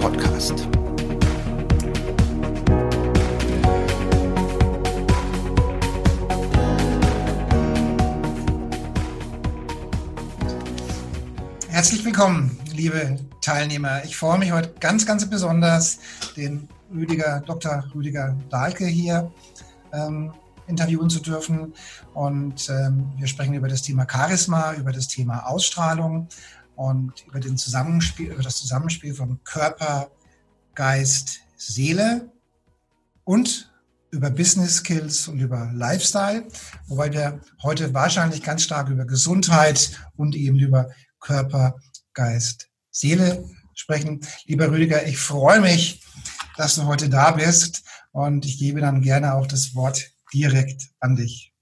Podcast. Herzlich willkommen, liebe Teilnehmer. Ich freue mich heute ganz, ganz besonders, den Rüdiger, Dr. Rüdiger Dahlke hier ähm, interviewen zu dürfen. Und ähm, wir sprechen über das Thema Charisma, über das Thema Ausstrahlung und über, den Zusammenspiel, über das Zusammenspiel von Körper, Geist, Seele und über Business Skills und über Lifestyle, wobei wir heute wahrscheinlich ganz stark über Gesundheit und eben über Körper, Geist, Seele sprechen. Lieber Rüdiger, ich freue mich, dass du heute da bist und ich gebe dann gerne auch das Wort direkt an dich.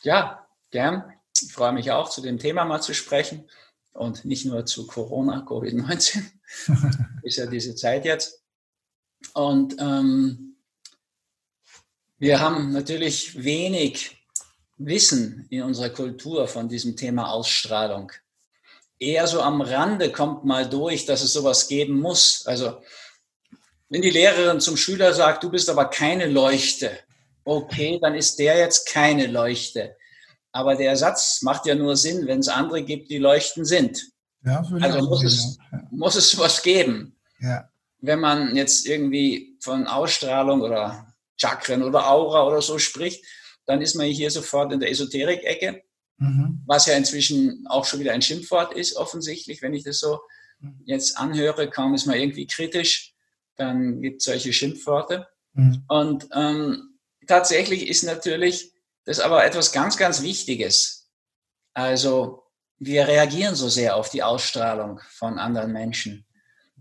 Ja, gern. Ich freue mich auch, zu dem Thema mal zu sprechen und nicht nur zu Corona, Covid-19. ist ja diese Zeit jetzt. Und ähm, wir haben natürlich wenig Wissen in unserer Kultur von diesem Thema Ausstrahlung. Eher so am Rande kommt mal durch, dass es sowas geben muss. Also wenn die Lehrerin zum Schüler sagt, du bist aber keine Leuchte, okay, dann ist der jetzt keine Leuchte. Aber der Satz macht ja nur Sinn, wenn es andere gibt, die Leuchten sind. Ja, also muss es, ja. muss es was geben. Ja. Wenn man jetzt irgendwie von Ausstrahlung oder Chakren oder Aura oder so spricht, dann ist man hier sofort in der Esoterik-Ecke, mhm. was ja inzwischen auch schon wieder ein Schimpfwort ist, offensichtlich, wenn ich das so jetzt anhöre, kaum ist man irgendwie kritisch dann gibt es solche Schimpfworte. Mhm. Und ähm, tatsächlich ist natürlich das aber etwas ganz, ganz Wichtiges. Also wir reagieren so sehr auf die Ausstrahlung von anderen Menschen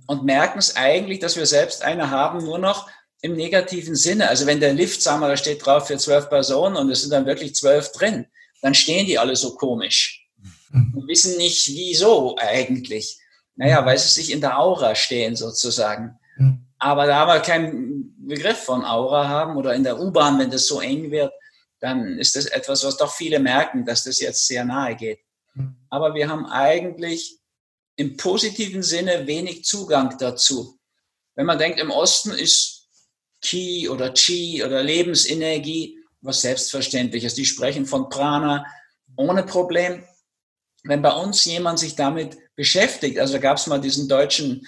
und merken es eigentlich, dass wir selbst eine haben, nur noch im negativen Sinne. Also wenn der Lift, sagen wir, da steht drauf für zwölf Personen und es sind dann wirklich zwölf drin, dann stehen die alle so komisch mhm. und wissen nicht, wieso eigentlich. Naja, weil sie sich in der Aura stehen sozusagen. Mhm. Aber da wir keinen Begriff von Aura haben oder in der U-Bahn, wenn das so eng wird, dann ist das etwas, was doch viele merken, dass das jetzt sehr nahe geht. Hm. Aber wir haben eigentlich im positiven Sinne wenig Zugang dazu. Wenn man denkt, im Osten ist Ki oder Chi oder Lebensenergie was Selbstverständliches. Die sprechen von Prana ohne Problem. Wenn bei uns jemand sich damit beschäftigt, also gab es mal diesen deutschen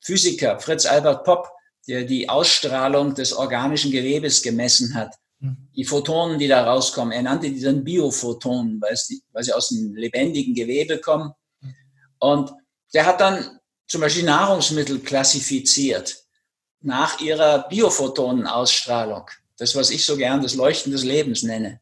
Physiker Fritz Albert Popp, der die Ausstrahlung des organischen Gewebes gemessen hat. Mhm. Die Photonen, die da rauskommen, er nannte die dann Biophotonen, weil, die, weil sie aus dem lebendigen Gewebe kommen. Mhm. Und der hat dann zum Beispiel Nahrungsmittel klassifiziert nach ihrer Biophotonenausstrahlung. Das, was ich so gern das Leuchten des Lebens nenne.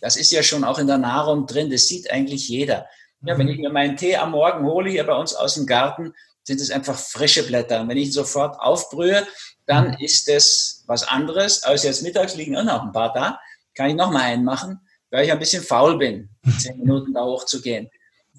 Das ist ja schon auch in der Nahrung drin. Das sieht eigentlich jeder. Ja, wenn mhm. ich mir meinen Tee am Morgen hole, hier bei uns aus dem Garten, sind es einfach frische Blätter. Und wenn ich sofort aufbrühe, dann mhm. ist es was anderes, als jetzt mittags liegen auch noch ein paar da, kann ich noch mal einen machen, weil ich ein bisschen faul bin, zehn Minuten da hochzugehen.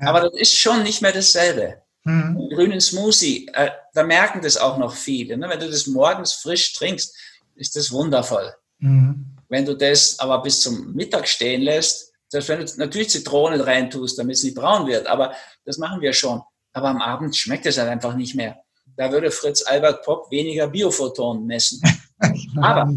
Ja. Aber das ist schon nicht mehr dasselbe. Mhm. Grünen Smoothie, äh, da merken das auch noch viele. Ne? Wenn du das morgens frisch trinkst, ist das wundervoll. Mhm. Wenn du das aber bis zum Mittag stehen lässt, selbst wenn du natürlich Zitrone reintust, damit es nicht braun wird, aber das machen wir schon aber am Abend schmeckt es halt einfach nicht mehr. Da würde Fritz Albert Popp weniger Biophotonen messen. aber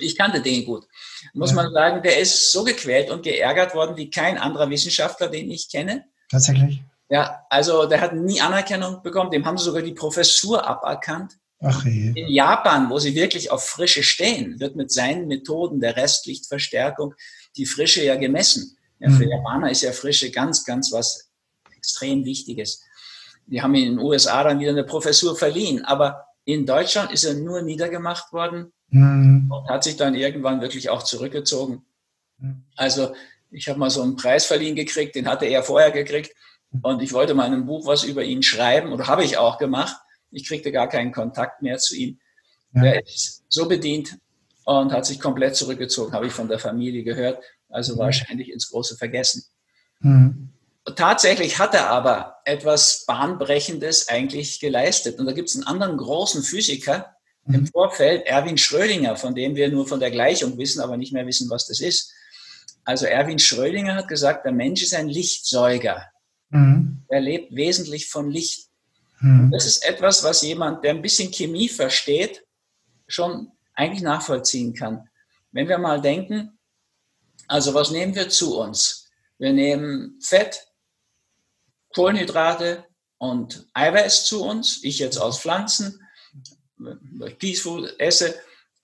ich kannte den gut. Muss ja. man sagen, der ist so gequält und geärgert worden wie kein anderer Wissenschaftler, den ich kenne. Tatsächlich. Ja, also der hat nie Anerkennung bekommen. Dem haben sie sogar die Professur aberkannt. Ach je. In Japan, wo sie wirklich auf Frische stehen, wird mit seinen Methoden der Restlichtverstärkung die Frische ja gemessen. Ja, für mhm. Japaner ist ja Frische ganz, ganz was extrem Wichtiges. Die haben in den USA dann wieder eine Professur verliehen, aber in Deutschland ist er nur niedergemacht worden mhm. und hat sich dann irgendwann wirklich auch zurückgezogen. Mhm. Also ich habe mal so einen Preis verliehen gekriegt, den hatte er vorher gekriegt und ich wollte mal in einem Buch was über ihn schreiben oder habe ich auch gemacht. Ich kriegte gar keinen Kontakt mehr zu ihm. Ja. Er ist so bedient und hat sich komplett zurückgezogen, habe ich von der Familie gehört. Also mhm. wahrscheinlich ins große Vergessen. Mhm. Tatsächlich hat er aber etwas Bahnbrechendes eigentlich geleistet. Und da gibt es einen anderen großen Physiker mhm. im Vorfeld, Erwin Schrödinger, von dem wir nur von der Gleichung wissen, aber nicht mehr wissen, was das ist. Also Erwin Schrödinger hat gesagt, der Mensch ist ein Lichtsäuger. Mhm. Er lebt wesentlich von Licht. Mhm. Das ist etwas, was jemand, der ein bisschen Chemie versteht, schon eigentlich nachvollziehen kann. Wenn wir mal denken, also was nehmen wir zu uns? Wir nehmen Fett, Kohlenhydrate und Eiweiß zu uns. Ich jetzt aus Pflanzen, Peaceful esse.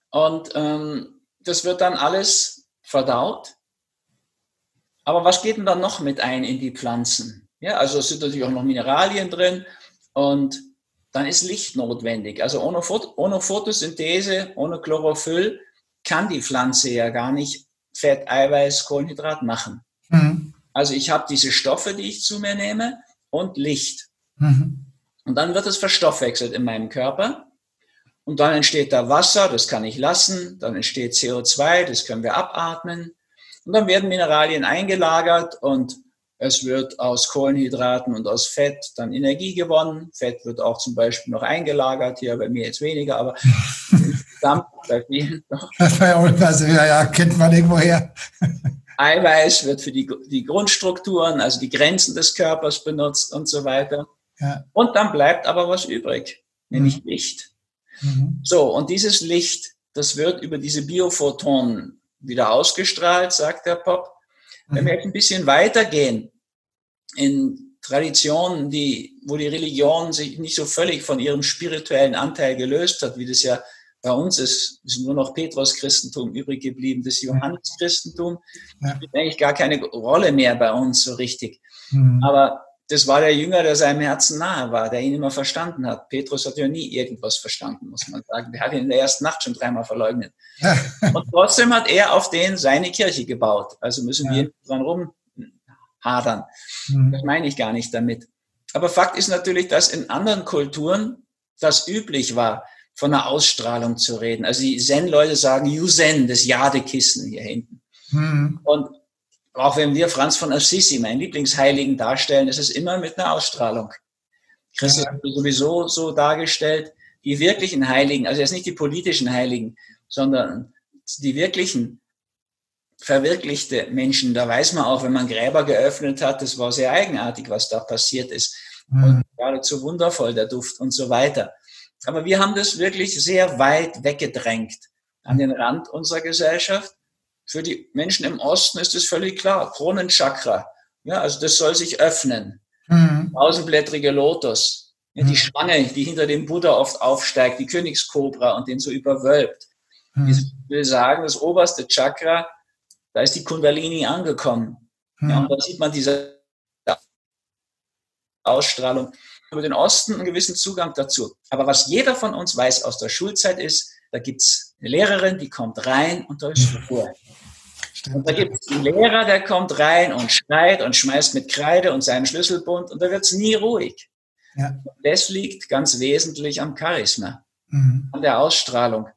Und ähm, das wird dann alles verdaut. Aber was geht denn dann noch mit ein in die Pflanzen? Ja, also es sind natürlich auch noch Mineralien drin und dann ist Licht notwendig. Also ohne, ohne Photosynthese, ohne Chlorophyll kann die Pflanze ja gar nicht Fett, Eiweiß, Kohlenhydrat machen. Also ich habe diese Stoffe, die ich zu mir nehme und Licht. Mhm. Und dann wird es verstoffwechselt in meinem Körper. Und dann entsteht da Wasser, das kann ich lassen. Dann entsteht CO2, das können wir abatmen. Und dann werden Mineralien eingelagert und es wird aus Kohlenhydraten und aus Fett dann Energie gewonnen. Fett wird auch zum Beispiel noch eingelagert, hier bei mir jetzt weniger, aber insgesamt bei vielen noch. Also, ja, ja, kennt man irgendwoher. Eiweiß wird für die, die Grundstrukturen, also die Grenzen des Körpers benutzt und so weiter. Ja. Und dann bleibt aber was übrig, nämlich mhm. Licht. Mhm. So, und dieses Licht, das wird über diese Biophotonen wieder ausgestrahlt, sagt der Pop. Wenn wir mhm. jetzt ein bisschen weitergehen in Traditionen, die, wo die Religion sich nicht so völlig von ihrem spirituellen Anteil gelöst hat, wie das ja bei uns ist, ist nur noch Petrus-Christentum übrig geblieben, das Johannes-Christentum ja. spielt eigentlich gar keine Rolle mehr bei uns so richtig. Mhm. Aber das war der Jünger, der seinem Herzen nahe war, der ihn immer verstanden hat. Petrus hat ja nie irgendwas verstanden, muss man sagen. Der hat ihn in der ersten Nacht schon dreimal verleugnet. Und trotzdem hat er auf den seine Kirche gebaut. Also müssen ja. wir dran rumhadern. Mhm. Das meine ich gar nicht damit. Aber Fakt ist natürlich, dass in anderen Kulturen das üblich war, von einer Ausstrahlung zu reden. Also die Zen-Leute sagen You Zen, das Jadekissen hier hinten. Mhm. Und auch wenn wir Franz von Assisi, meinen Lieblingsheiligen, darstellen, ist es immer mit einer Ausstrahlung. Christus ja. wird sowieso so dargestellt, die wirklichen Heiligen, also jetzt nicht die politischen Heiligen, sondern die wirklichen verwirklichte Menschen. Da weiß man auch, wenn man Gräber geöffnet hat, das war sehr eigenartig, was da passiert ist. Mhm. Und geradezu wundervoll, der Duft und so weiter. Aber wir haben das wirklich sehr weit weggedrängt an den Rand unserer Gesellschaft. Für die Menschen im Osten ist es völlig klar. Kronenchakra. Ja, also das soll sich öffnen. Mhm. Tausendblättrige Lotus. Ja, die mhm. Schlange, die hinter dem Buddha oft aufsteigt, die Königskobra und den so überwölbt. Mhm. Ich will sagen, das oberste Chakra, da ist die Kundalini angekommen. Mhm. Ja, und da sieht man diese Ausstrahlung über den Osten einen gewissen Zugang dazu. Aber was jeder von uns weiß aus der Schulzeit ist, da gibt es eine Lehrerin, die kommt rein und da ist Ruhe. Und da gibt es einen Lehrer, der kommt rein und schreit und schmeißt mit Kreide und seinem Schlüsselbund und da wird es nie ruhig. Ja. Das liegt ganz wesentlich am Charisma, mhm. an der Ausstrahlung.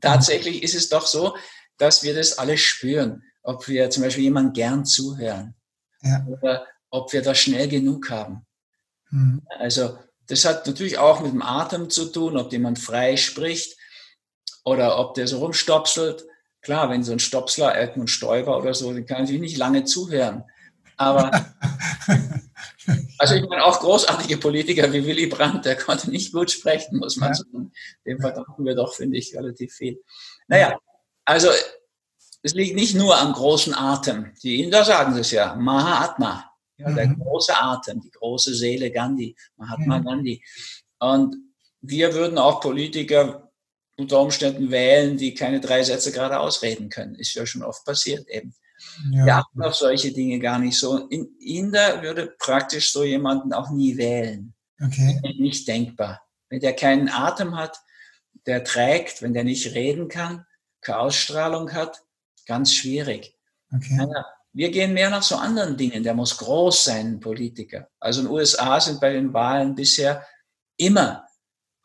Tatsächlich ist es doch so, dass wir das alle spüren, ob wir zum Beispiel jemand gern zuhören ja. oder ob wir das schnell genug haben. Mhm. Also das hat natürlich auch mit dem Atem zu tun, ob jemand frei spricht oder ob der so rumstopselt. Klar, wenn so ein Stopsler, Edmund Stoiber oder so, den kann ich nicht lange zuhören. Aber also ich meine auch großartige Politiker wie Willy Brandt, der konnte nicht gut sprechen, muss man ja. sagen. Dem verdanken wir doch, finde ich, relativ viel. Naja, also es liegt nicht nur am großen Atem. Die Inder sagen es ja, Mahatma. Ja, der mhm. große Atem, die große Seele Gandhi, Mahatma mhm. Gandhi. Und wir würden auch Politiker unter Umständen wählen, die keine drei Sätze gerade ausreden können. Ist ja schon oft passiert eben. Ja. Wir achten auf solche Dinge gar nicht so. In Inder würde praktisch so jemanden auch nie wählen. Okay. Nicht denkbar. Wenn der keinen Atem hat, der trägt, wenn der nicht reden kann, keine Ausstrahlung hat, ganz schwierig. Okay. Naja, wir gehen mehr nach so anderen Dingen. Der muss groß sein, ein Politiker. Also in den USA sind bei den Wahlen bisher immer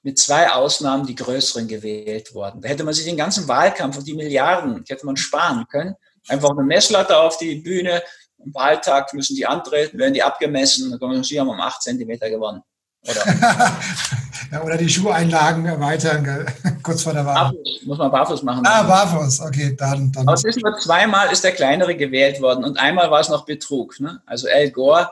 mit zwei Ausnahmen die größeren gewählt worden. Da hätte man sich den ganzen Wahlkampf und die Milliarden hätte man sparen können. Einfach eine Messlatte auf die Bühne. Am Wahltag müssen die antreten, werden die abgemessen. Dann kommen sie haben um acht Zentimeter gewonnen. Oder, ja, oder die Schuheinlagen erweitern, kurz vor der Wahl. Barfuß, muss man barfuß machen. Ah, barfuß, okay, dann. dann. Aber es ist nur zweimal ist der kleinere gewählt worden und einmal war es noch Betrug. Ne? Also Al Gore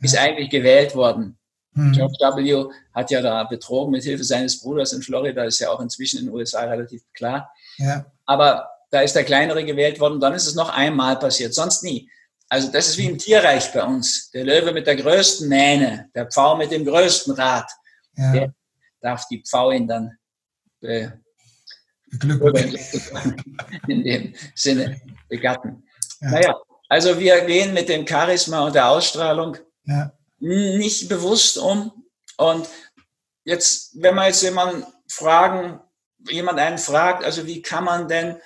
ist eigentlich gewählt worden. Hm. George W. hat ja da betrogen mit Hilfe seines Bruders in Florida, ist ja auch inzwischen in den USA relativ klar. Ja. Aber da ist der kleinere gewählt worden, dann ist es noch einmal passiert, sonst nie. Also das ist wie im Tierreich bei uns. Der Löwe mit der größten Mähne, der Pfau mit dem größten Rad, ja. der darf die Pfauin dann äh, in dem Sinne begatten. Ja. Naja, also wir gehen mit dem Charisma und der Ausstrahlung ja. nicht bewusst um. Und jetzt, wenn man jetzt jemanden fragen, jemand einen fragt, also wie kann man denn,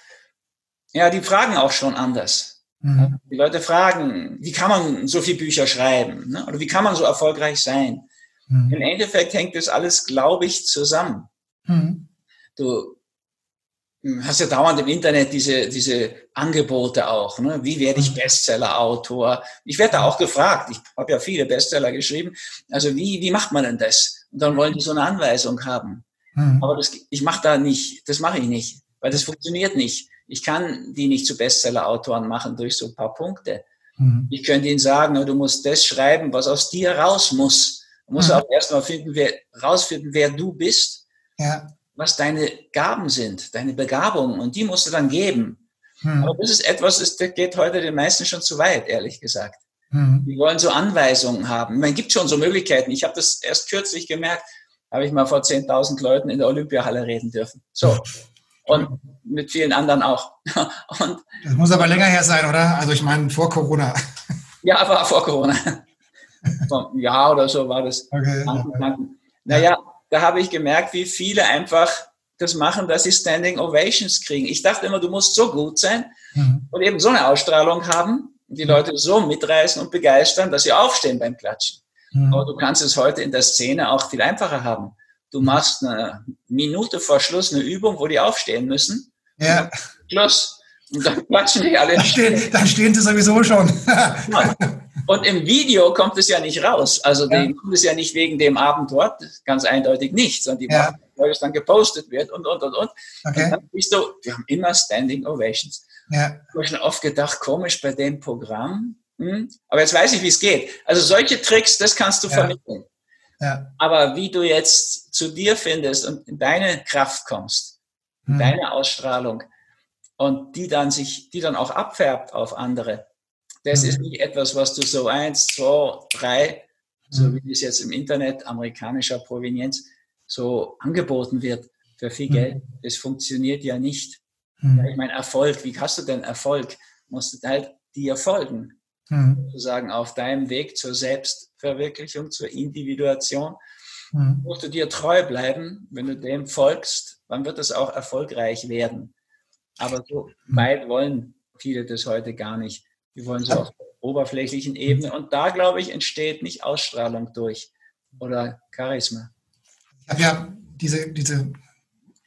ja, die fragen auch schon anders. Mhm. Die Leute fragen, wie kann man so viele Bücher schreiben? Ne? Oder wie kann man so erfolgreich sein? Mhm. Im Endeffekt hängt das alles, glaube ich, zusammen. Mhm. Du hast ja dauernd im Internet diese, diese Angebote auch. Ne? Wie werde ich mhm. Bestseller-Autor? Ich werde da auch gefragt. Ich habe ja viele Bestseller geschrieben. Also wie, wie macht man denn das? Und dann wollen die so eine Anweisung haben. Mhm. Aber das, ich mache da nicht, das mache ich nicht, weil das funktioniert nicht. Ich kann die nicht zu Bestseller-Autoren machen durch so ein paar Punkte. Mhm. Ich könnte ihnen sagen, du musst das schreiben, was aus dir raus muss. Du musst mhm. auch erstmal finden, wer, rausfinden, wer du bist. Ja was deine Gaben sind, deine Begabungen und die musst du dann geben. Hm. Aber das ist etwas, das geht heute den meisten schon zu weit, ehrlich gesagt. Hm. Die wollen so Anweisungen haben. Man gibt schon so Möglichkeiten. Ich habe das erst kürzlich gemerkt, habe ich mal vor 10.000 Leuten in der Olympiahalle reden dürfen. So. Und mit vielen anderen auch. Und das muss aber länger her sein, oder? Also ich meine vor Corona. Ja, war vor Corona. Vor einem Jahr oder so war das. Okay. Naja, da habe ich gemerkt, wie viele einfach das machen, dass sie Standing Ovations kriegen. Ich dachte immer, du musst so gut sein mhm. und eben so eine Ausstrahlung haben, die mhm. Leute so mitreißen und begeistern, dass sie aufstehen beim Klatschen. Mhm. Aber du kannst es heute in der Szene auch viel einfacher haben. Du machst eine Minute vor Schluss eine Übung, wo die aufstehen müssen. Ja. Schluss. Und dann klatschen die alle. Dann stehen, dann stehen sie sowieso schon. Und im Video kommt es ja nicht raus. Also ja. kommt es ja nicht wegen dem Abend dort, ganz eindeutig nicht, sondern die ja. weil es dann gepostet wird und, und, und, und. Okay. Und dann bist du, wir haben immer Standing Ovations. Ja. Ich habe schon oft gedacht, komisch bei dem Programm. Hm? Aber jetzt weiß ich, wie es geht. Also solche Tricks, das kannst du ja. vermitteln. Ja. Aber wie du jetzt zu dir findest und in deine Kraft kommst, hm. deine Ausstrahlung und die dann sich, die dann auch abfärbt auf andere, das ist nicht etwas, was du so eins, zwei, drei, so mhm. wie es jetzt im Internet amerikanischer Provenienz so angeboten wird für viel Geld. Mhm. Das funktioniert ja nicht. Mhm. Ich meine, Erfolg, wie hast du denn Erfolg? Musst du halt dir folgen. Mhm. Sozusagen auf deinem Weg zur Selbstverwirklichung, zur Individuation. Mhm. Musst du dir treu bleiben. Wenn du dem folgst, dann wird es auch erfolgreich werden. Aber so weit wollen viele das heute gar nicht. Die wollen so auf der oberflächlichen Ebene. Und da, glaube ich, entsteht nicht Ausstrahlung durch oder Charisma. Ich habe ja diese, diese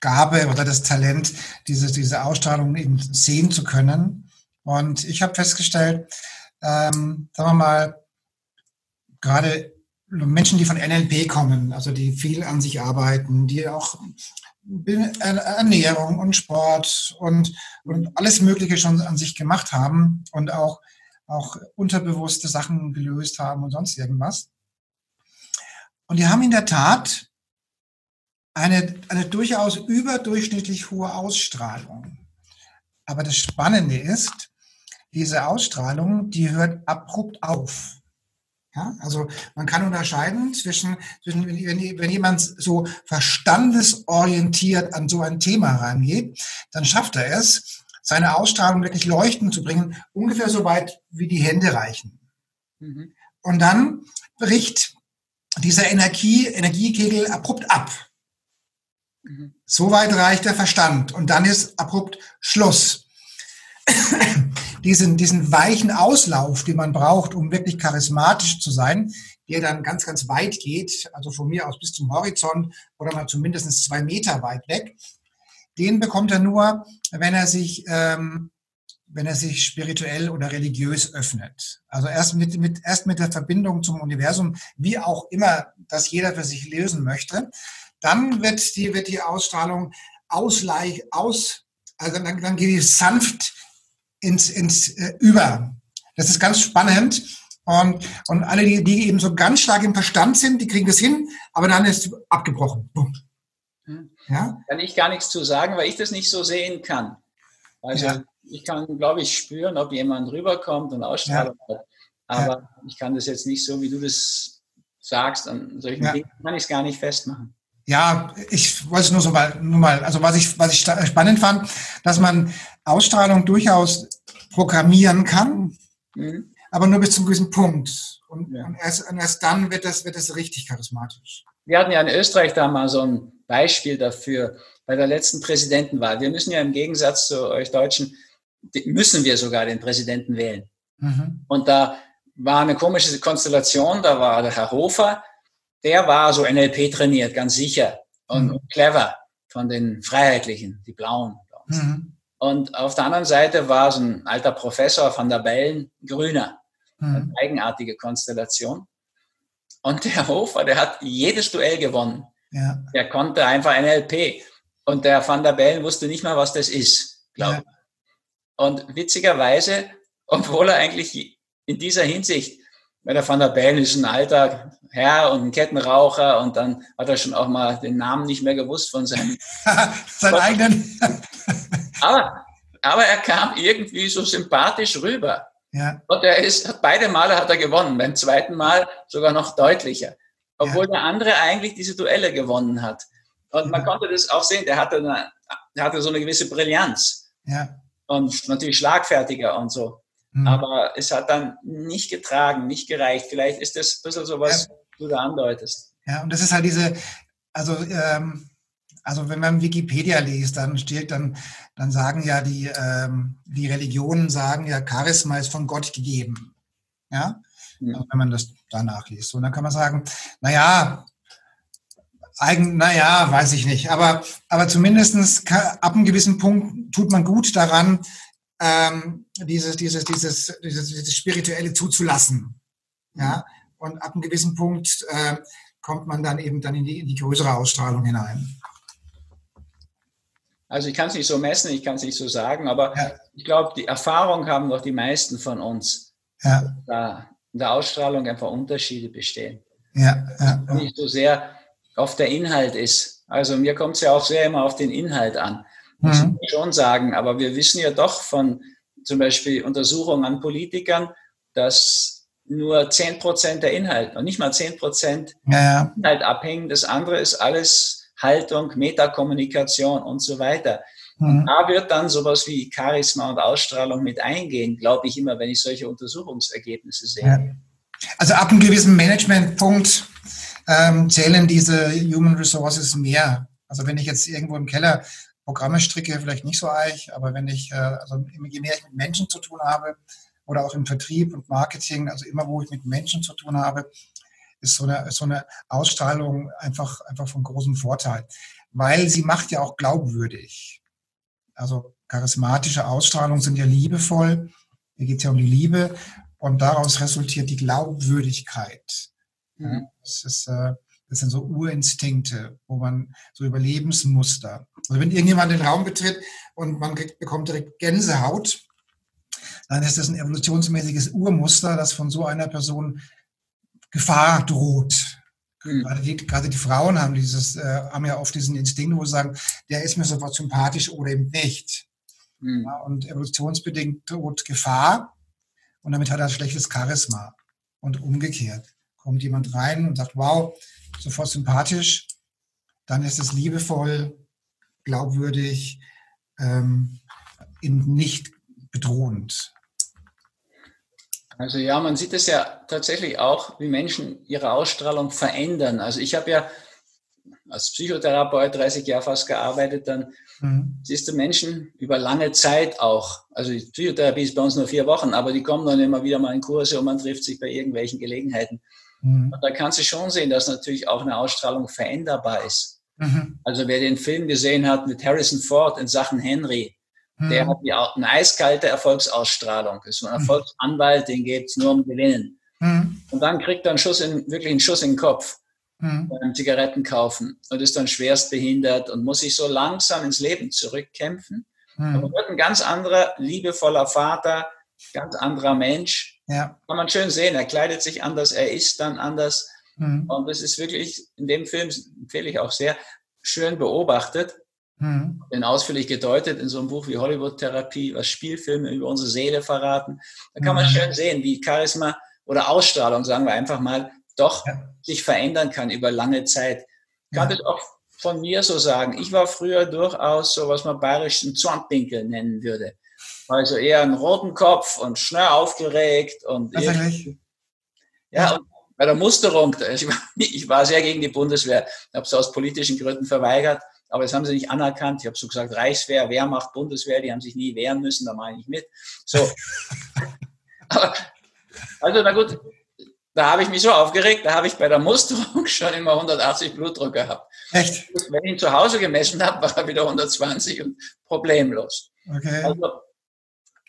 Gabe oder das Talent, diese, diese Ausstrahlung eben sehen zu können. Und ich habe festgestellt, ähm, sagen wir mal, gerade Menschen, die von NLP kommen, also die viel an sich arbeiten, die auch Ernährung und Sport und, und alles Mögliche schon an sich gemacht haben und auch, auch unterbewusste Sachen gelöst haben und sonst irgendwas. Und die haben in der Tat eine, eine durchaus überdurchschnittlich hohe Ausstrahlung. Aber das Spannende ist, diese Ausstrahlung, die hört abrupt auf. Ja, also man kann unterscheiden zwischen, zwischen wenn, wenn jemand so verstandesorientiert an so ein Thema rangeht, dann schafft er es, seine Ausstrahlung wirklich leuchten zu bringen, ungefähr so weit wie die Hände reichen. Mhm. Und dann bricht dieser Energie, Energiekegel abrupt ab. Mhm. So weit reicht der Verstand und dann ist abrupt Schluss diesen, diesen weichen Auslauf, den man braucht, um wirklich charismatisch zu sein, der dann ganz, ganz weit geht, also von mir aus bis zum Horizont oder mal zumindest zwei Meter weit weg, den bekommt er nur, wenn er sich, ähm, wenn er sich spirituell oder religiös öffnet. Also erst mit, mit, erst mit der Verbindung zum Universum, wie auch immer das jeder für sich lösen möchte, dann wird die, wird die Ausstrahlung ausleich, aus, also dann, dann geht die sanft ins, ins äh, Über. Das ist ganz spannend. Und, und alle, die, die eben so ganz stark im Verstand sind, die kriegen das hin, aber dann ist abgebrochen. Hm. Ja? Kann ich gar nichts zu sagen, weil ich das nicht so sehen kann. Also ja. ich kann, glaube ich, spüren, ob jemand rüberkommt und Ausstrahlung ja. hat. Aber ja. ich kann das jetzt nicht so, wie du das sagst, an solchen Dingen kann ich es gar nicht festmachen. Ja, ich wollte es nur so mal, nur mal, also was ich, was ich spannend fand, dass man Ausstrahlung durchaus programmieren kann, mhm. aber nur bis zum gewissen Punkt. Und, ja. und, erst, und, erst, dann wird das, wird das richtig charismatisch. Wir hatten ja in Österreich da mal so ein Beispiel dafür bei der letzten Präsidentenwahl. Wir müssen ja im Gegensatz zu euch Deutschen, müssen wir sogar den Präsidenten wählen. Mhm. Und da war eine komische Konstellation, da war der Herr Hofer, der war so NLP trainiert, ganz sicher und, mhm. clever von den Freiheitlichen, die Blauen. Mhm. Und auf der anderen Seite war so ein alter Professor von der Bellen, Grüner. Mhm. Eine eigenartige Konstellation. Und der Hofer, der hat jedes Duell gewonnen. Ja. Der konnte einfach NLP. Und der Van der Bellen wusste nicht mal, was das ist, glaube ich. Ja. Und witzigerweise, obwohl er eigentlich in dieser Hinsicht weil der Van der Bellen ist ein alter Herr und ein Kettenraucher und dann hat er schon auch mal den Namen nicht mehr gewusst von seinem seinen eigenen. aber, aber er kam irgendwie so sympathisch rüber. Ja. Und er ist, beide Male hat er gewonnen, beim zweiten Mal sogar noch deutlicher. Obwohl ja. der andere eigentlich diese Duelle gewonnen hat. Und man konnte das auch sehen, der hatte, eine, der hatte so eine gewisse Brillanz. Ja. Und natürlich schlagfertiger und so. Mhm. Aber es hat dann nicht getragen, nicht gereicht. Vielleicht ist das ein bisschen so, was ja. Du da andeutest. Ja, und das ist halt diese, also, ähm, also wenn man Wikipedia liest, dann steht, dann, dann sagen ja die, ähm, die Religionen sagen ja, Charisma ist von Gott gegeben. Ja, mhm. also wenn man das danach liest. Und dann kann man sagen, naja, eigen, naja, weiß ich nicht. Aber, aber zumindestens ab einem gewissen Punkt tut man gut daran, ähm, dieses, dieses, dieses, dieses, dieses Spirituelle zuzulassen. Ja, und ab einem gewissen Punkt äh, kommt man dann eben dann in die, in die größere Ausstrahlung hinein. Also ich kann es nicht so messen, ich kann es nicht so sagen, aber ja. ich glaube, die Erfahrung haben doch die meisten von uns. Ja. Da in der Ausstrahlung einfach Unterschiede bestehen. Ja, ja, ja. Nicht so sehr auf der Inhalt ist. Also mir kommt es ja auch sehr immer auf den Inhalt an muss mhm. ich schon sagen. Aber wir wissen ja doch von zum Beispiel Untersuchungen an Politikern, dass nur 10 Prozent der Inhalt, und nicht mal 10 Prozent ja, ja. Inhalt abhängen. Das andere ist alles Haltung, Metakommunikation und so weiter. Mhm. Da wird dann sowas wie Charisma und Ausstrahlung mit eingehen, glaube ich immer, wenn ich solche Untersuchungsergebnisse sehe. Ja. Also ab einem gewissen Managementpunkt ähm, zählen diese Human Resources mehr. Also wenn ich jetzt irgendwo im Keller Programme stricke, vielleicht nicht so eich, aber wenn ich, äh, also je mehr ich mit Menschen zu tun habe oder auch im Vertrieb und Marketing, also immer wo ich mit Menschen zu tun habe, ist so eine, so eine Ausstrahlung einfach, einfach von großem Vorteil, weil sie macht ja auch glaubwürdig. Also charismatische Ausstrahlungen sind ja liebevoll. Hier geht es ja um die Liebe und daraus resultiert die Glaubwürdigkeit. Mhm. Das ist, äh, das sind so Urinstinkte, wo man so Überlebensmuster. Also wenn irgendjemand den Raum betritt und man kriegt, bekommt direkt Gänsehaut, dann ist das ein evolutionsmäßiges Urmuster, das von so einer Person Gefahr droht. Mhm. Gerade, die, gerade die Frauen haben dieses, äh, haben ja oft diesen Instinkt, wo sie sagen, der ist mir sofort sympathisch oder eben nicht. Mhm. Ja, und evolutionsbedingt droht Gefahr und damit hat er ein schlechtes Charisma. Und umgekehrt kommt jemand rein und sagt, wow, sofort sympathisch, dann ist es liebevoll, glaubwürdig, ähm, nicht bedrohend. Also ja, man sieht es ja tatsächlich auch, wie Menschen ihre Ausstrahlung verändern. Also ich habe ja als Psychotherapeut 30 Jahre fast gearbeitet, dann mhm. siehst du Menschen über lange Zeit auch. Also die Psychotherapie ist bei uns nur vier Wochen, aber die kommen dann immer wieder mal in Kurse und man trifft sich bei irgendwelchen Gelegenheiten. Mhm. Und da kannst du schon sehen, dass natürlich auch eine Ausstrahlung veränderbar ist. Mhm. Also wer den Film gesehen hat mit Harrison Ford in Sachen Henry. Der hat eine eiskalte Erfolgsausstrahlung. Ist ein mhm. Erfolgsanwalt, den geht es nur um Gewinnen. Mhm. Und dann kriegt er einen Schuss in, wirklich einen Schuss in den Kopf mhm. beim Zigaretten kaufen und ist dann schwerst behindert und muss sich so langsam ins Leben zurückkämpfen. Mhm. Aber wird ein ganz anderer, liebevoller Vater, ganz anderer Mensch. Ja. Kann man schön sehen. Er kleidet sich anders, er isst dann anders. Mhm. Und das ist wirklich, in dem Film empfehle ich auch sehr, schön beobachtet. Mhm. Den ausführlich gedeutet in so einem Buch wie Hollywood-Therapie, was Spielfilme über unsere Seele verraten. Da kann man mhm. schön sehen, wie Charisma oder Ausstrahlung, sagen wir einfach mal, doch ja. sich verändern kann über lange Zeit. Ich kann ja. das auch von mir so sagen. Ich war früher durchaus so, was man bayerisch einen Zornpinkel nennen würde. Also eher einen roten Kopf und schnell aufgeregt und ja, und bei der Musterung, ich war, ich war sehr gegen die Bundeswehr, Ich habe es aus politischen Gründen verweigert, aber das haben sie nicht anerkannt. Ich habe so gesagt, Reichswehr, Wehrmacht, Bundeswehr, die haben sich nie wehren müssen, da mache ich mit. So. also na gut, da habe ich mich so aufgeregt, da habe ich bei der Musterung schon immer 180 Blutdruck gehabt. Echt? Wenn ich ihn zu Hause gemessen habe, war er wieder 120 und problemlos. Okay. Also,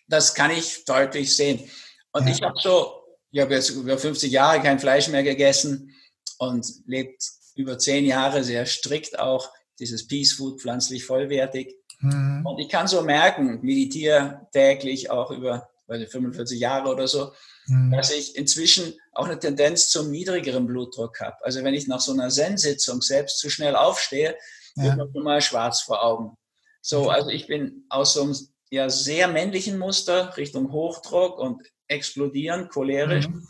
das kann ich deutlich sehen. Und ja. ich habe so, ich habe jetzt über 50 Jahre kein Fleisch mehr gegessen und lebt über zehn Jahre sehr strikt auch dieses Peace Food, pflanzlich vollwertig. Mhm. Und ich kann so merken, meditiere täglich auch über 45 Jahre oder so, mhm. dass ich inzwischen auch eine Tendenz zum niedrigeren Blutdruck habe. Also wenn ich nach so einer Zen-Sitzung selbst zu schnell aufstehe, ja. wird mir schon mal schwarz vor Augen. So, also ich bin aus so einem ja, sehr männlichen Muster Richtung Hochdruck und explodieren, cholerisch, mhm.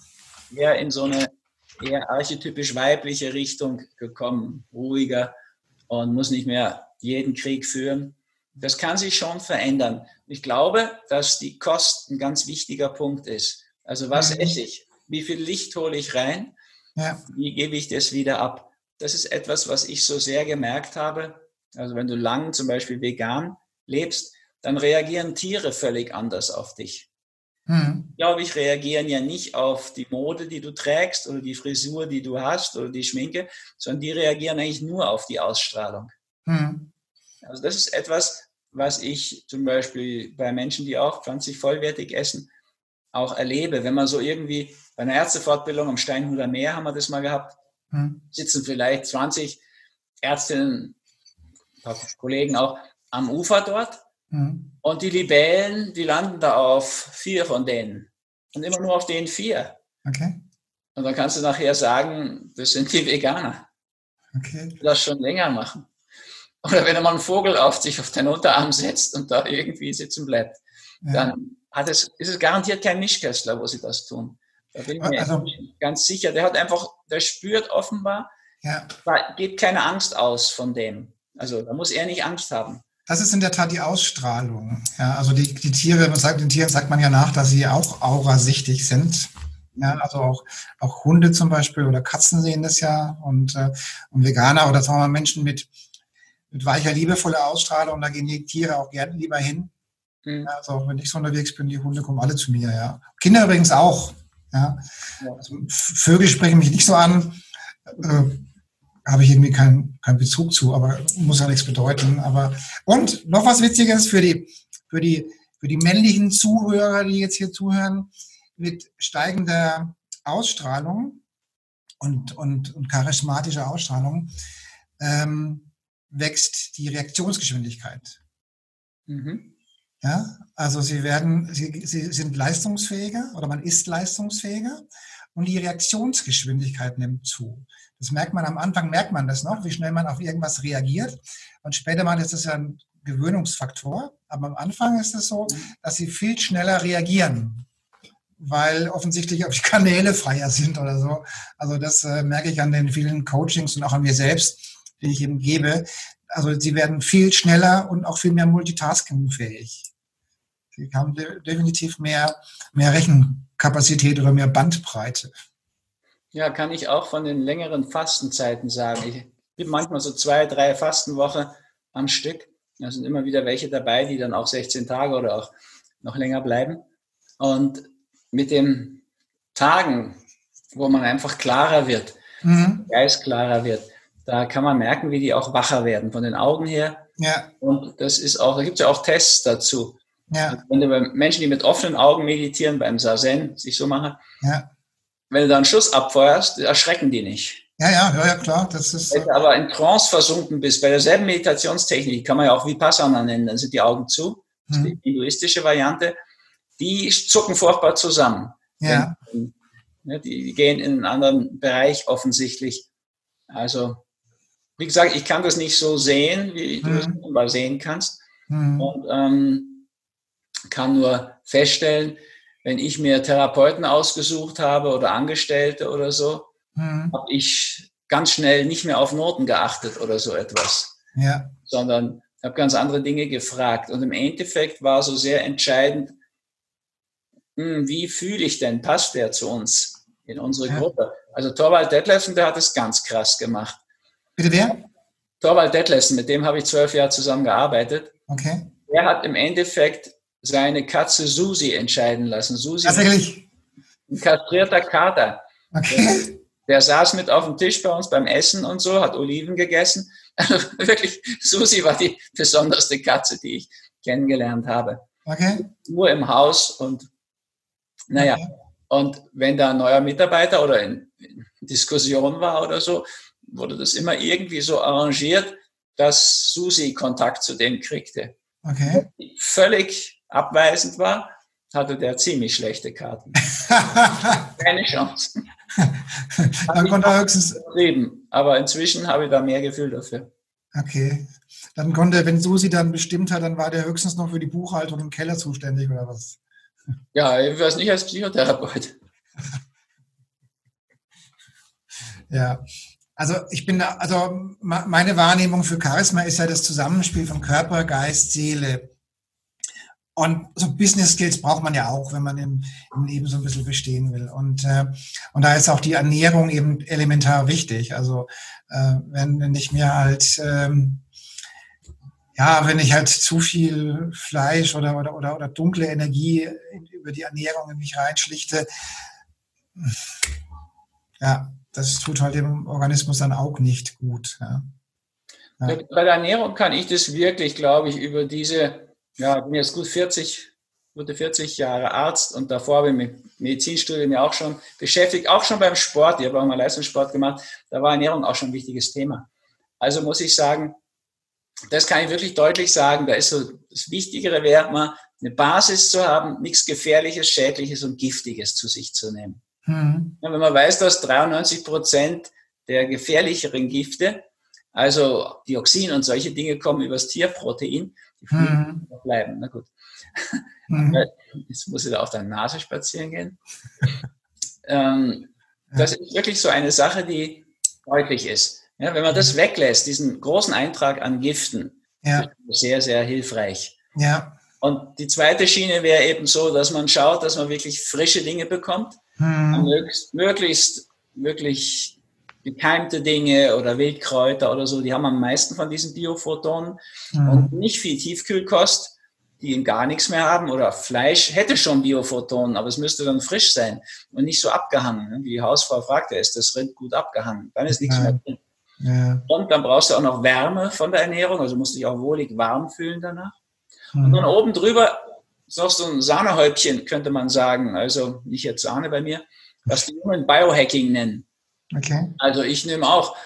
eher in so eine eher archetypisch weibliche Richtung gekommen, ruhiger und muss nicht mehr jeden Krieg führen. Das kann sich schon verändern. Ich glaube, dass die Kost ein ganz wichtiger Punkt ist. Also was mhm. esse ich? Wie viel Licht hole ich rein? Ja. Wie gebe ich das wieder ab? Das ist etwas, was ich so sehr gemerkt habe. Also wenn du lang zum Beispiel vegan lebst, dann reagieren Tiere völlig anders auf dich. Mhm. Glaube ich, reagieren ja nicht auf die Mode, die du trägst oder die Frisur, die du hast oder die Schminke, sondern die reagieren eigentlich nur auf die Ausstrahlung. Mhm. Also das ist etwas, was ich zum Beispiel bei Menschen, die auch pflanzlich vollwertig essen, auch erlebe. Wenn man so irgendwie bei einer Ärztefortbildung am Steinhuder Meer haben wir das mal gehabt, hm. sitzen vielleicht 20 Ärztinnen, Kollegen auch am Ufer dort hm. und die Libellen, die landen da auf vier von denen und immer nur auf den vier. Okay. Und dann kannst du nachher sagen, das sind die Veganer. Okay. Die das schon länger machen. Oder wenn man einen Vogel auf sich auf den Unterarm setzt und da irgendwie sitzen bleibt, ja. dann hat es, ist es garantiert kein Mischköstler, wo sie das tun. Da bin ich mir also, ganz sicher. Der hat einfach, der spürt offenbar, ja. da geht keine Angst aus von dem. Also da muss er nicht Angst haben. Das ist in der Tat die Ausstrahlung. Ja, also die, die Tiere, man sagt, den Tieren sagt man ja nach, dass sie auch aurasichtig sind. Ja, also auch, auch Hunde zum Beispiel oder Katzen sehen das ja und, äh, und Veganer oder sagen wir mal Menschen mit, mit weicher, liebevoller Ausstrahlung, da gehen die Tiere auch gerne lieber hin. Mhm. Also wenn ich so unterwegs bin, die Hunde kommen alle zu mir, ja. Kinder übrigens auch. Ja. Also, Vögel sprechen mich nicht so an. Äh, habe ich irgendwie keinen keinen Bezug zu, aber muss ja nichts bedeuten. Aber und noch was Witziges für die für die für die männlichen Zuhörer, die jetzt hier zuhören, mit steigender Ausstrahlung und und, und charismatischer Ausstrahlung ähm, wächst die Reaktionsgeschwindigkeit. Mhm. Ja, also sie werden, sie, sie sind leistungsfähiger oder man ist leistungsfähiger und die Reaktionsgeschwindigkeit nimmt zu. Das merkt man am Anfang, merkt man das noch, wie schnell man auf irgendwas reagiert. Und später mal ist das ja ein Gewöhnungsfaktor. Aber am Anfang ist es so, dass sie viel schneller reagieren, weil offensichtlich auch die Kanäle freier sind oder so. Also das äh, merke ich an den vielen Coachings und auch an mir selbst, die ich eben gebe. Also sie werden viel schneller und auch viel mehr multitaskingfähig. Sie haben definitiv mehr, mehr Rechenkapazität oder mehr Bandbreite. Ja, kann ich auch von den längeren Fastenzeiten sagen. Ich bin manchmal so zwei, drei Fastenwochen am Stück. Da sind immer wieder welche dabei, die dann auch 16 Tage oder auch noch länger bleiben. Und mit den Tagen wo man einfach klarer wird, mhm. Geist klarer wird. Da kann man merken, wie die auch wacher werden von den Augen her. Ja. Und das ist auch, da gibt es ja auch Tests dazu. Ja. Also wenn du bei Menschen, die mit offenen Augen meditieren, beim Sazen sich so machen, ja. wenn du da einen Schuss abfeuerst, erschrecken die nicht. Ja, ja, ja, klar. Das ist, wenn du aber in Trance versunken bist, bei derselben Meditationstechnik, kann man ja auch Vipassana nennen, dann sind die Augen zu, das ist die mhm. hinduistische Variante, die zucken furchtbar zusammen. Ja. Ne, die gehen in einen anderen Bereich offensichtlich. Also, wie gesagt, ich kann das nicht so sehen, wie mhm. du es mal sehen kannst. Mhm. Und ähm, kann nur feststellen, wenn ich mir Therapeuten ausgesucht habe oder Angestellte oder so, mhm. habe ich ganz schnell nicht mehr auf Noten geachtet oder so etwas, ja. sondern habe ganz andere Dinge gefragt. Und im Endeffekt war so sehr entscheidend, hm, wie fühle ich denn, passt der zu uns in unsere ja. Gruppe? Also Torvald Detlefsen, der hat es ganz krass gemacht. Bitte wer? Torvald Detlefsen, mit dem habe ich zwölf Jahre zusammen gearbeitet. Okay. Er hat im Endeffekt seine Katze Susi entscheiden lassen. Susi Tatsächlich? Ein kastrierter Kater. Okay. Der saß mit auf dem Tisch bei uns beim Essen und so, hat Oliven gegessen. Also wirklich, Susi war die besonderste Katze, die ich kennengelernt habe. Okay. Nur im Haus und naja. Okay. Und wenn da ein neuer Mitarbeiter oder in, in Diskussion war oder so, wurde das immer irgendwie so arrangiert, dass Susi Kontakt zu dem kriegte. Okay. Völlig abweisend war, hatte der ziemlich schlechte Karten. Keine Chance. Dann konnte er höchstens. Aber inzwischen habe ich da mehr Gefühl dafür. Okay. Dann konnte, wenn Susi dann bestimmt hat, dann war der höchstens noch für die Buchhaltung im Keller zuständig oder was? Ja, ich weiß nicht als Psychotherapeut. ja. Also ich bin, also meine Wahrnehmung für Charisma ist ja das Zusammenspiel von Körper, Geist, Seele. Und so Business Skills braucht man ja auch, wenn man im, im Leben so ein bisschen bestehen will. Und, äh, und da ist auch die Ernährung eben elementar wichtig. Also äh, wenn, wenn ich mir halt, ähm, ja, wenn ich halt zu viel Fleisch oder, oder, oder, oder dunkle Energie über die Ernährung in mich reinschlichte, ja, das tut halt dem Organismus dann auch nicht gut. Ja. Ja. Bei der Ernährung kann ich das wirklich, glaube ich, über diese ja, ich bin jetzt gut 40, gute 40 Jahre Arzt und davor habe ich mit Medizinstudium ja auch schon beschäftigt, auch schon beim Sport. Ich habe auch mal Leistungssport gemacht. Da war Ernährung auch schon ein wichtiges Thema. Also muss ich sagen, das kann ich wirklich deutlich sagen. Da ist so das Wichtigere wäre mal eine Basis zu haben, nichts Gefährliches, Schädliches und Giftiges zu sich zu nehmen. Mhm. Ja, wenn man weiß, dass 93 Prozent der gefährlicheren Gifte, also Dioxin und solche Dinge kommen übers Tierprotein, die mhm. bleiben. Na gut. Mhm. Jetzt muss ich da auf der Nase spazieren gehen. ähm, das ist wirklich so eine Sache, die deutlich ist. Ja, wenn man das weglässt, diesen großen Eintrag an Giften, ja. sehr, sehr hilfreich. Ja. Und die zweite Schiene wäre eben so, dass man schaut, dass man wirklich frische Dinge bekommt, mhm. möglichst, möglichst wirklich gekeimte Dinge oder Wildkräuter oder so, die haben am meisten von diesen Biophotonen mhm. und nicht viel Tiefkühlkost, die gar nichts mehr haben oder Fleisch hätte schon Biophotonen, aber es müsste dann frisch sein und nicht so abgehangen. Ne? Wie die Hausfrau fragte, ist das Rind gut abgehangen? Dann ist nichts ja. mehr drin. Ja. Und dann brauchst du auch noch Wärme von der Ernährung, also musst du dich auch wohlig warm fühlen danach. Mhm. Und dann oben drüber ist noch so ein Sahnehäubchen, könnte man sagen, also nicht jetzt Sahne bei mir, was die Jungen Biohacking nennen. Okay. Also ich nehme auch,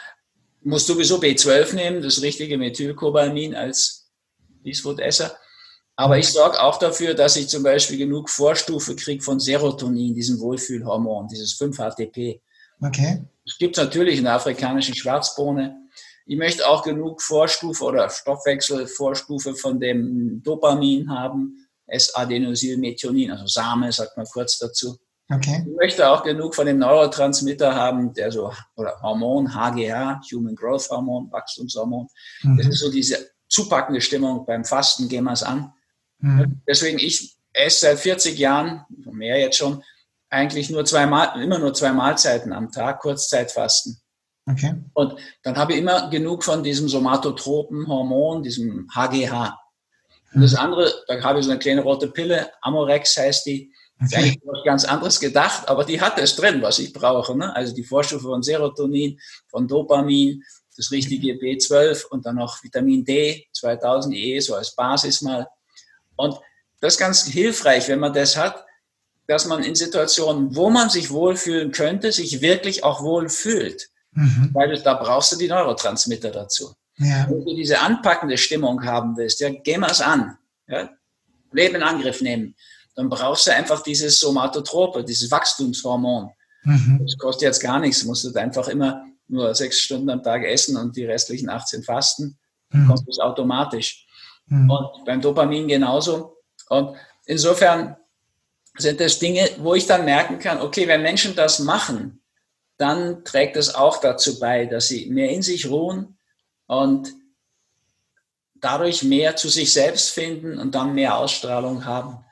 muss sowieso B12 nehmen, das richtige Methylcobalamin als Biesfood-Esser. Aber ich sorge auch dafür, dass ich zum Beispiel genug Vorstufe kriege von Serotonin, diesem Wohlfühlhormon, dieses 5-HTP. Okay. Es gibt natürlich in der afrikanischen Schwarzbohne. Ich möchte auch genug Vorstufe oder Stoffwechselvorstufe von dem Dopamin haben, S-Adenosylmethionin, also Same, sagt man kurz dazu. Okay. Ich möchte auch genug von dem Neurotransmitter haben, der so, oder Hormon, HGH, Human Growth Hormon, Wachstumshormon. Mhm. Das ist so diese zupackende Stimmung. Beim Fasten gehen wir es an. Mhm. Deswegen, ich esse seit 40 Jahren, mehr jetzt schon, eigentlich nur zwei Mal, immer nur zwei Mahlzeiten am Tag, Kurzzeitfasten. Okay. Und dann habe ich immer genug von diesem somatotropen Hormon, diesem HGH. Und das mhm. andere, da habe ich so eine kleine rote Pille, Amorex heißt die, Okay. ist eigentlich was ganz anderes gedacht, aber die hat es drin, was ich brauche. Ne? Also die Vorstufe von Serotonin, von Dopamin, das richtige B12 und dann noch Vitamin D, 2000 IE, so als Basis mal. Und das ist ganz hilfreich, wenn man das hat, dass man in Situationen, wo man sich wohlfühlen könnte, sich wirklich auch wohlfühlt. Mhm. Weil da brauchst du die Neurotransmitter dazu. Ja. Wenn du diese anpackende Stimmung haben willst, ja, geh mal es an. Ja? Leben in Angriff nehmen. Dann brauchst du einfach dieses Somatotrope, dieses Wachstumshormon. Mhm. Das kostet jetzt gar nichts. Du musst einfach immer nur sechs Stunden am Tag essen und die restlichen 18 fasten. Mhm. Kommt das automatisch. Mhm. Und beim Dopamin genauso. Und insofern sind das Dinge, wo ich dann merken kann, okay, wenn Menschen das machen, dann trägt es auch dazu bei, dass sie mehr in sich ruhen und dadurch mehr zu sich selbst finden und dann mehr Ausstrahlung haben.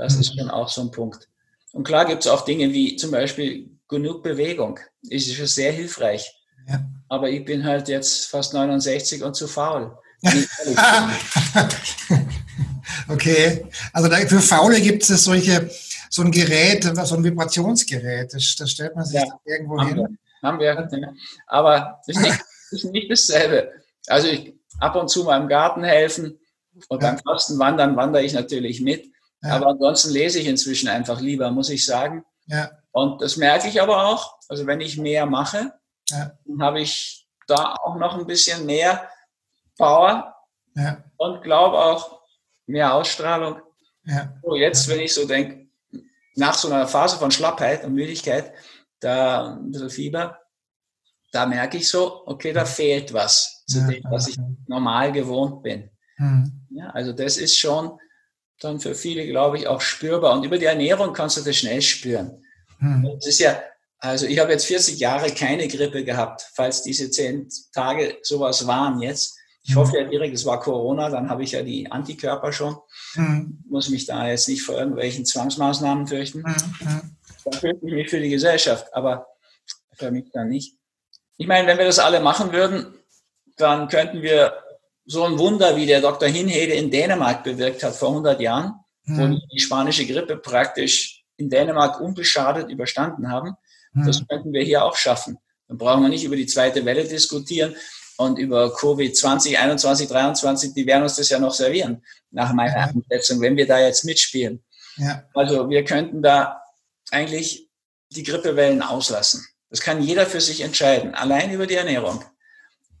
Das mhm. ist schon auch so ein Punkt. Und klar gibt es auch Dinge wie zum Beispiel genug Bewegung. Ist schon sehr hilfreich. Ja. Aber ich bin halt jetzt fast 69 und zu faul. okay, also für Faule gibt es solche, so ein Gerät, so ein Vibrationsgerät. Das, das stellt man sich ja, irgendwo haben hin. Wir, haben wir, aber das ist nicht, das ist nicht dasselbe. Also ich ab und zu mal im Garten helfen und ja. beim Fasten wandern wandere ich natürlich mit. Ja. Aber ansonsten lese ich inzwischen einfach lieber, muss ich sagen. Ja. Und das merke ich aber auch. Also wenn ich mehr mache, ja. dann habe ich da auch noch ein bisschen mehr Power und glaube auch mehr Ausstrahlung. So, jetzt, wenn ich so denke, nach so einer Phase von Schlappheit und Müdigkeit, da ein bisschen Fieber, da merke ich so, okay, da fehlt was zu dem, was ich normal gewohnt bin. Mhm. Ja, also das ist schon dann für viele, glaube ich, auch spürbar. Und über die Ernährung kannst du das schnell spüren. Mhm. Das ist ja, also ich habe jetzt 40 Jahre keine Grippe gehabt, falls diese zehn Tage sowas waren jetzt. Ich hoffe ja direkt, es war Corona, dann habe ich ja die Antikörper schon. Mhm. Muss mich da jetzt nicht vor irgendwelchen Zwangsmaßnahmen fürchten. Mhm. Dann fürchte ich mich für die Gesellschaft, aber für mich dann nicht. Ich meine, wenn wir das alle machen würden, dann könnten wir so ein Wunder, wie der Dr. Hinhede in Dänemark bewirkt hat vor 100 Jahren, mhm. wo die, die spanische Grippe praktisch in Dänemark unbeschadet überstanden haben, mhm. das könnten wir hier auch schaffen. Dann brauchen wir nicht über die zweite Welle diskutieren und über Covid 20, 21, 23, die werden uns das ja noch servieren, nach meiner ja. Einschätzung, wenn wir da jetzt mitspielen. Ja. Also wir könnten da eigentlich die Grippewellen auslassen. Das kann jeder für sich entscheiden, allein über die Ernährung.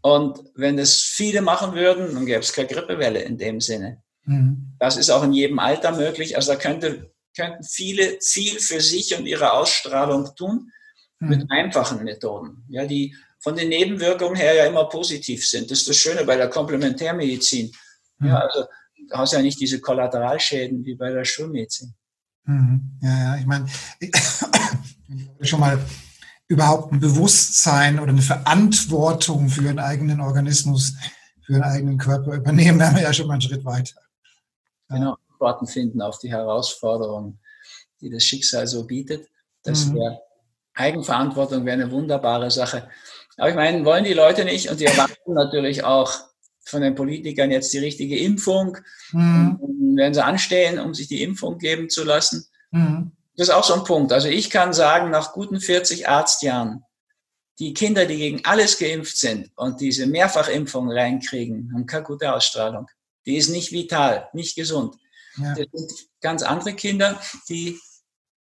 Und wenn es viele machen würden, dann gäbe es keine Grippewelle in dem Sinne. Mhm. Das ist auch in jedem Alter möglich. Also da könnte, könnten viele viel für sich und ihre Ausstrahlung tun mhm. mit einfachen Methoden, ja, die von den Nebenwirkungen her ja immer positiv sind. Das ist das Schöne bei der Komplementärmedizin. Mhm. Ja, also du hast ja nicht diese Kollateralschäden wie bei der Schulmedizin. Mhm. Ja, ja, ich meine, schon mal überhaupt ein Bewusstsein oder eine Verantwortung für einen eigenen Organismus, für einen eigenen Körper übernehmen, wären wir ja schon mal einen Schritt weiter. Ja. Genau, Antworten finden auf die Herausforderungen, die das Schicksal so bietet. Das mhm. wäre Eigenverantwortung wäre eine wunderbare Sache. Aber ich meine, wollen die Leute nicht und die erwarten natürlich auch von den Politikern jetzt die richtige Impfung. Mhm. werden sie anstehen, um sich die Impfung geben zu lassen. Mhm. Das ist auch so ein Punkt. Also ich kann sagen, nach guten 40 Arztjahren, die Kinder, die gegen alles geimpft sind und diese Mehrfachimpfung reinkriegen, haben keine gute Ausstrahlung. Die ist nicht vital, nicht gesund. Ja. Das sind ganz andere Kinder, die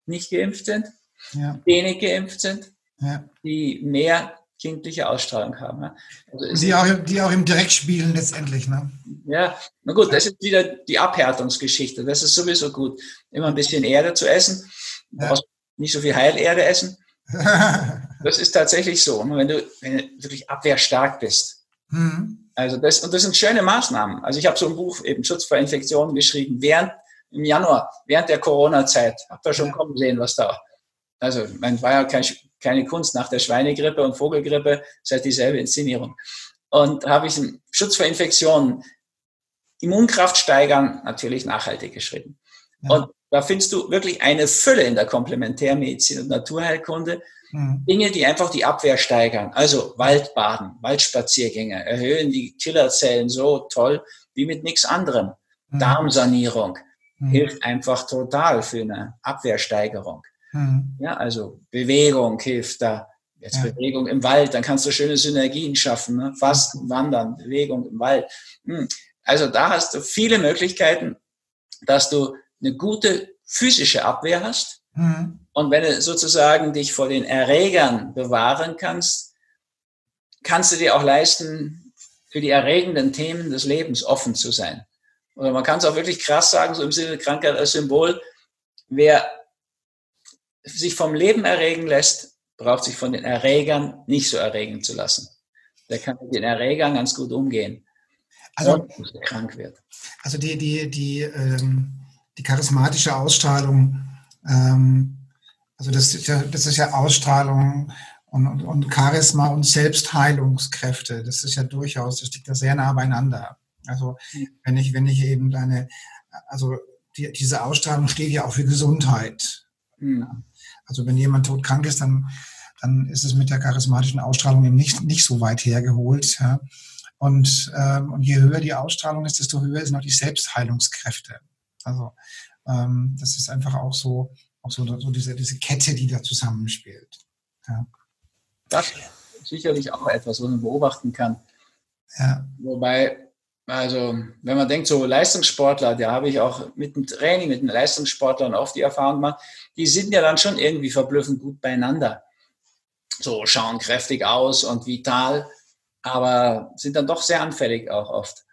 nicht geimpft sind, ja. wenig geimpft sind, ja. die mehr kindliche Ausstrahlung haben. Also die, auch, die auch im Direkt spielen letztendlich. Ne? Ja, na gut, das ist wieder die Abhärtungsgeschichte. Das ist sowieso gut, immer ein bisschen Erde zu essen Du brauchst nicht so viel Heilerde essen. das ist tatsächlich so. Und wenn du, wenn du wirklich abwehrstark bist. Mhm. Also das, und das sind schöne Maßnahmen. Also ich habe so ein Buch, eben Schutz vor Infektionen, geschrieben, während im Januar, während der Corona-Zeit. Habt ihr schon ja. kommen sehen, was da. Also, man war ja kein, keine Kunst nach der Schweinegrippe und Vogelgrippe, ist halt dieselbe Inszenierung. Und habe ich einen Schutz vor Infektionen, Immunkraft steigern, natürlich nachhaltig geschrieben. Ja. Und da findest du wirklich eine Fülle in der Komplementärmedizin und Naturheilkunde. Mhm. Dinge, die einfach die Abwehr steigern. Also Waldbaden, Waldspaziergänge erhöhen die Killerzellen so toll wie mit nichts anderem. Mhm. Darmsanierung, mhm. hilft einfach total für eine Abwehrsteigerung. Mhm. Ja, also Bewegung hilft da. Jetzt ja. Bewegung im Wald, dann kannst du schöne Synergien schaffen. Ne? Fasten, Wandern, Bewegung im Wald. Hm. Also da hast du viele Möglichkeiten, dass du eine gute physische Abwehr hast. Mhm. Und wenn du sozusagen dich vor den Erregern bewahren kannst, kannst du dir auch leisten, für die erregenden Themen des Lebens offen zu sein. Oder man kann es auch wirklich krass sagen, so im Sinne Krankheit als Symbol, wer sich vom Leben erregen lässt, braucht sich von den Erregern nicht so erregen zu lassen. Der kann mit den Erregern ganz gut umgehen. Also, krank wird. Also die, die, die, ähm, die charismatische Ausstrahlung, ähm, also das ist, ja, das ist ja Ausstrahlung und, und, und Charisma und Selbstheilungskräfte. Das ist ja durchaus, das liegt da sehr nah beieinander. Also wenn ich, wenn ich eben eine, also die, diese Ausstrahlung steht ja auch für Gesundheit. Mhm. Also wenn jemand todkrank ist, dann, dann ist es mit der charismatischen Ausstrahlung eben nicht, nicht so weit hergeholt. Ja. Und, ähm, und je höher die Ausstrahlung ist, desto höher sind auch die Selbstheilungskräfte. Also ähm, das ist einfach auch so, auch so, so diese, diese Kette, die da zusammenspielt. Ja. Das ist sicherlich auch etwas, was man beobachten kann. Ja. Wobei, also wenn man denkt, so Leistungssportler, da habe ich auch mit dem Training, mit den Leistungssportlern oft die Erfahrung gemacht, die sind ja dann schon irgendwie verblüffend gut beieinander. So schauen kräftig aus und vital, aber sind dann doch sehr anfällig auch oft.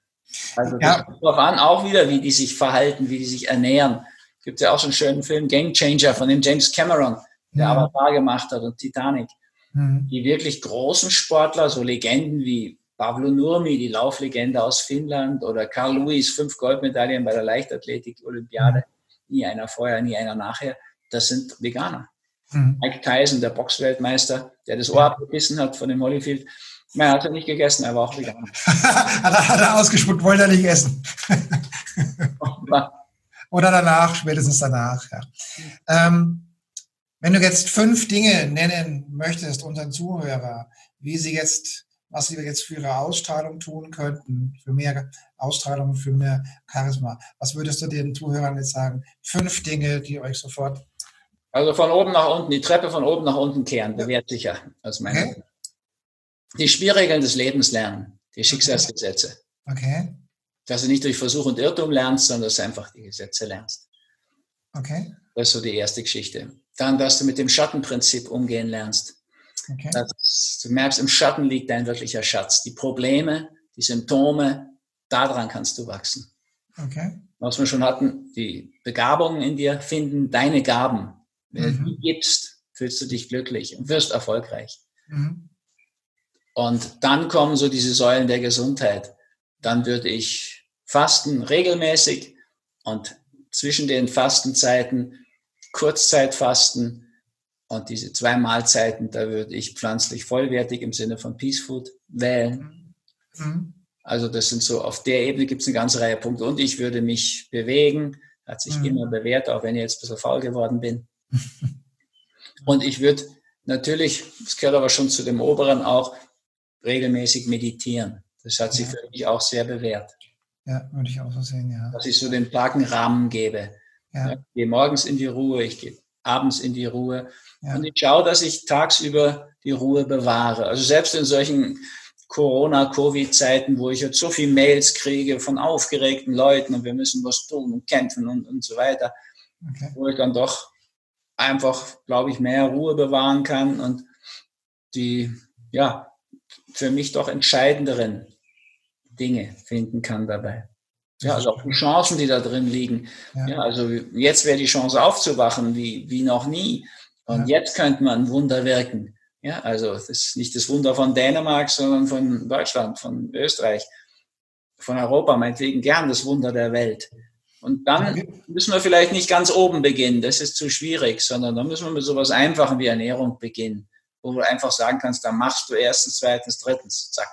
Also ja. darauf an, auch wieder, wie die sich verhalten, wie die sich ernähren. Gibt ja auch so einen schönen Film, Game Changer von dem James Cameron, der mhm. Avatar gemacht hat und Titanic. Mhm. Die wirklich großen Sportler, so Legenden wie Pavlo Nurmi, die Lauflegende aus Finnland, oder Carl Lewis, fünf Goldmedaillen bei der Leichtathletik-Olympiade, nie einer vorher, nie einer nachher, das sind Veganer. Mhm. Mike Tyson, der Boxweltmeister, der das Ohr abgebissen hat von dem Holyfield, er hat er nicht gegessen, er war auch vegan. hat, er, hat er ausgespuckt, wollte er nicht essen. Oder danach, spätestens danach. Ja. Ähm, wenn du jetzt fünf Dinge nennen möchtest unseren Zuhörer, wie sie jetzt, was sie jetzt für ihre Ausstrahlung tun könnten, für mehr Ausstrahlung, für mehr Charisma, was würdest du den Zuhörern jetzt sagen? Fünf Dinge, die euch sofort. Also von oben nach unten, die Treppe von oben nach unten kehren, bewährt sicher, aus meiner okay die Spielregeln des Lebens lernen, die Schicksalsgesetze. Okay. Dass du nicht durch Versuch und Irrtum lernst, sondern dass du einfach die Gesetze lernst. Okay. Das ist so die erste Geschichte. Dann, dass du mit dem Schattenprinzip umgehen lernst. Okay. Dass du merkst, im Schatten liegt dein wirklicher Schatz. Die Probleme, die Symptome, daran kannst du wachsen. Okay. Was wir schon hatten, die Begabungen in dir finden deine Gaben. Wenn mhm. gibst, fühlst du dich glücklich und wirst erfolgreich. Mhm. Und dann kommen so diese Säulen der Gesundheit. Dann würde ich fasten regelmäßig und zwischen den Fastenzeiten Kurzzeitfasten und diese zwei Mahlzeiten, da würde ich pflanzlich vollwertig im Sinne von Peace Food wählen. Mhm. Also das sind so, auf der Ebene gibt es eine ganze Reihe Punkte. Und ich würde mich bewegen, hat sich mhm. immer bewährt, auch wenn ich jetzt ein bisschen faul geworden bin. und ich würde natürlich, das gehört aber schon zu dem Oberen auch, regelmäßig meditieren. Das hat sich ja. für mich auch sehr bewährt. Ja, würde ich auch so sehen, ja. Dass ich so den starken Rahmen gebe. Ja. Ich gehe morgens in die Ruhe, ich gehe abends in die Ruhe. Ja. Und ich schaue, dass ich tagsüber die Ruhe bewahre. Also selbst in solchen Corona-Covid-Zeiten, wo ich jetzt so viele Mails kriege von aufgeregten Leuten und wir müssen was tun und kämpfen und, und so weiter, okay. wo ich dann doch einfach, glaube ich, mehr Ruhe bewahren kann und die, ja, für mich doch entscheidenderen Dinge finden kann dabei. Ja, also auch die Chancen, die da drin liegen. Ja. ja also jetzt wäre die Chance aufzuwachen wie, wie noch nie. Und ja. jetzt könnte man Wunder wirken. Ja, also das ist nicht das Wunder von Dänemark, sondern von Deutschland, von Österreich, von Europa, meinetwegen gern das Wunder der Welt. Und dann müssen wir vielleicht nicht ganz oben beginnen, das ist zu schwierig, sondern dann müssen wir mit sowas Einfachem wie Ernährung beginnen wo du einfach sagen kannst, da machst du erstens, zweitens, drittens, zack.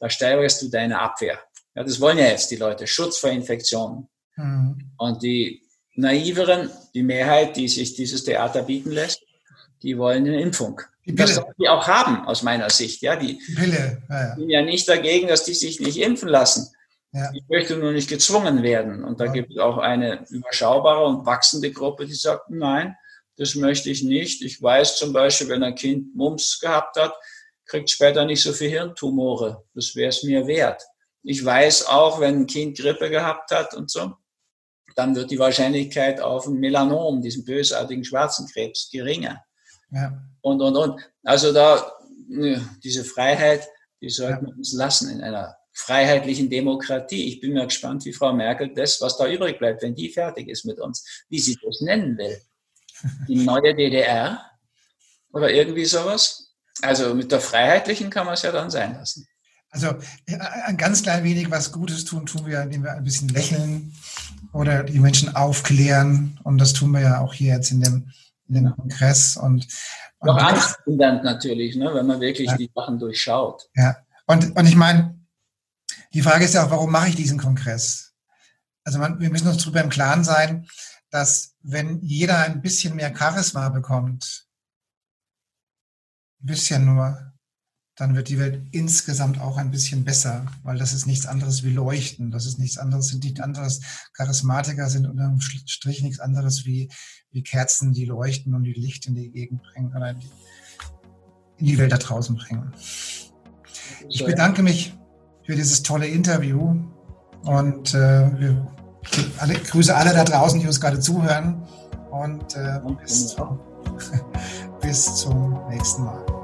Da steigerst du deine Abwehr. Ja, das wollen ja jetzt die Leute, Schutz vor Infektionen. Mhm. Und die Naiveren, die Mehrheit, die sich dieses Theater bieten lässt, die wollen eine Impfung. Die Das sollen die auch haben, aus meiner Sicht. Ja, die, die Pille. Ja, ja. sind ja nicht dagegen, dass die sich nicht impfen lassen. Ja. Ich möchte nur nicht gezwungen werden. Und da ja. gibt es auch eine überschaubare und wachsende Gruppe, die sagt, nein, das möchte ich nicht. Ich weiß zum Beispiel, wenn ein Kind Mumps gehabt hat, kriegt später nicht so viel Hirntumore. Das wäre es mir wert. Ich weiß auch, wenn ein Kind Grippe gehabt hat und so, dann wird die Wahrscheinlichkeit auf ein Melanom, diesen bösartigen schwarzen Krebs, geringer. Ja. Und, und, und. Also da, diese Freiheit, die sollten wir uns lassen in einer freiheitlichen Demokratie. Ich bin mal gespannt, wie Frau Merkel das, was da übrig bleibt, wenn die fertig ist mit uns, wie sie das nennen will. Die neue DDR oder irgendwie sowas. Also mit der freiheitlichen kann man es ja dann sein lassen. Also ein ganz klein wenig was Gutes tun, tun wir, indem wir ein bisschen lächeln oder die Menschen aufklären. Und das tun wir ja auch hier jetzt in dem, in dem Kongress. Und, und Doch angsthindernd natürlich, ne, wenn man wirklich ja. die Sachen durchschaut. Ja, und, und ich meine, die Frage ist ja auch, warum mache ich diesen Kongress? Also man, wir müssen uns darüber im Klaren sein, dass wenn jeder ein bisschen mehr Charisma bekommt, ein bisschen nur, dann wird die Welt insgesamt auch ein bisschen besser, weil das ist nichts anderes wie Leuchten. Das ist nichts anderes, sind nichts anderes. Charismatiker sind unterm Strich nichts anderes wie, wie Kerzen, die leuchten und die Licht in die Gegend bringen oder in die, in die Welt da draußen bringen. Ich bedanke mich für dieses tolle Interview. Und äh, wir alle, grüße alle da draußen, die uns gerade zuhören. Und äh, bis, bis zum nächsten Mal.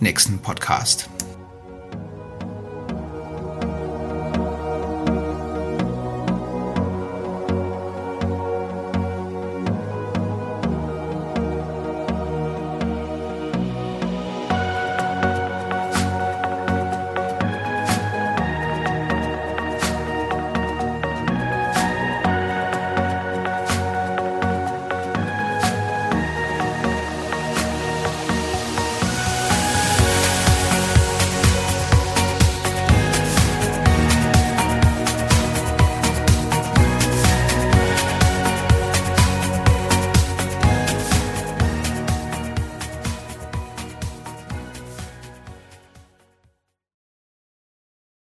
nächsten Podcast.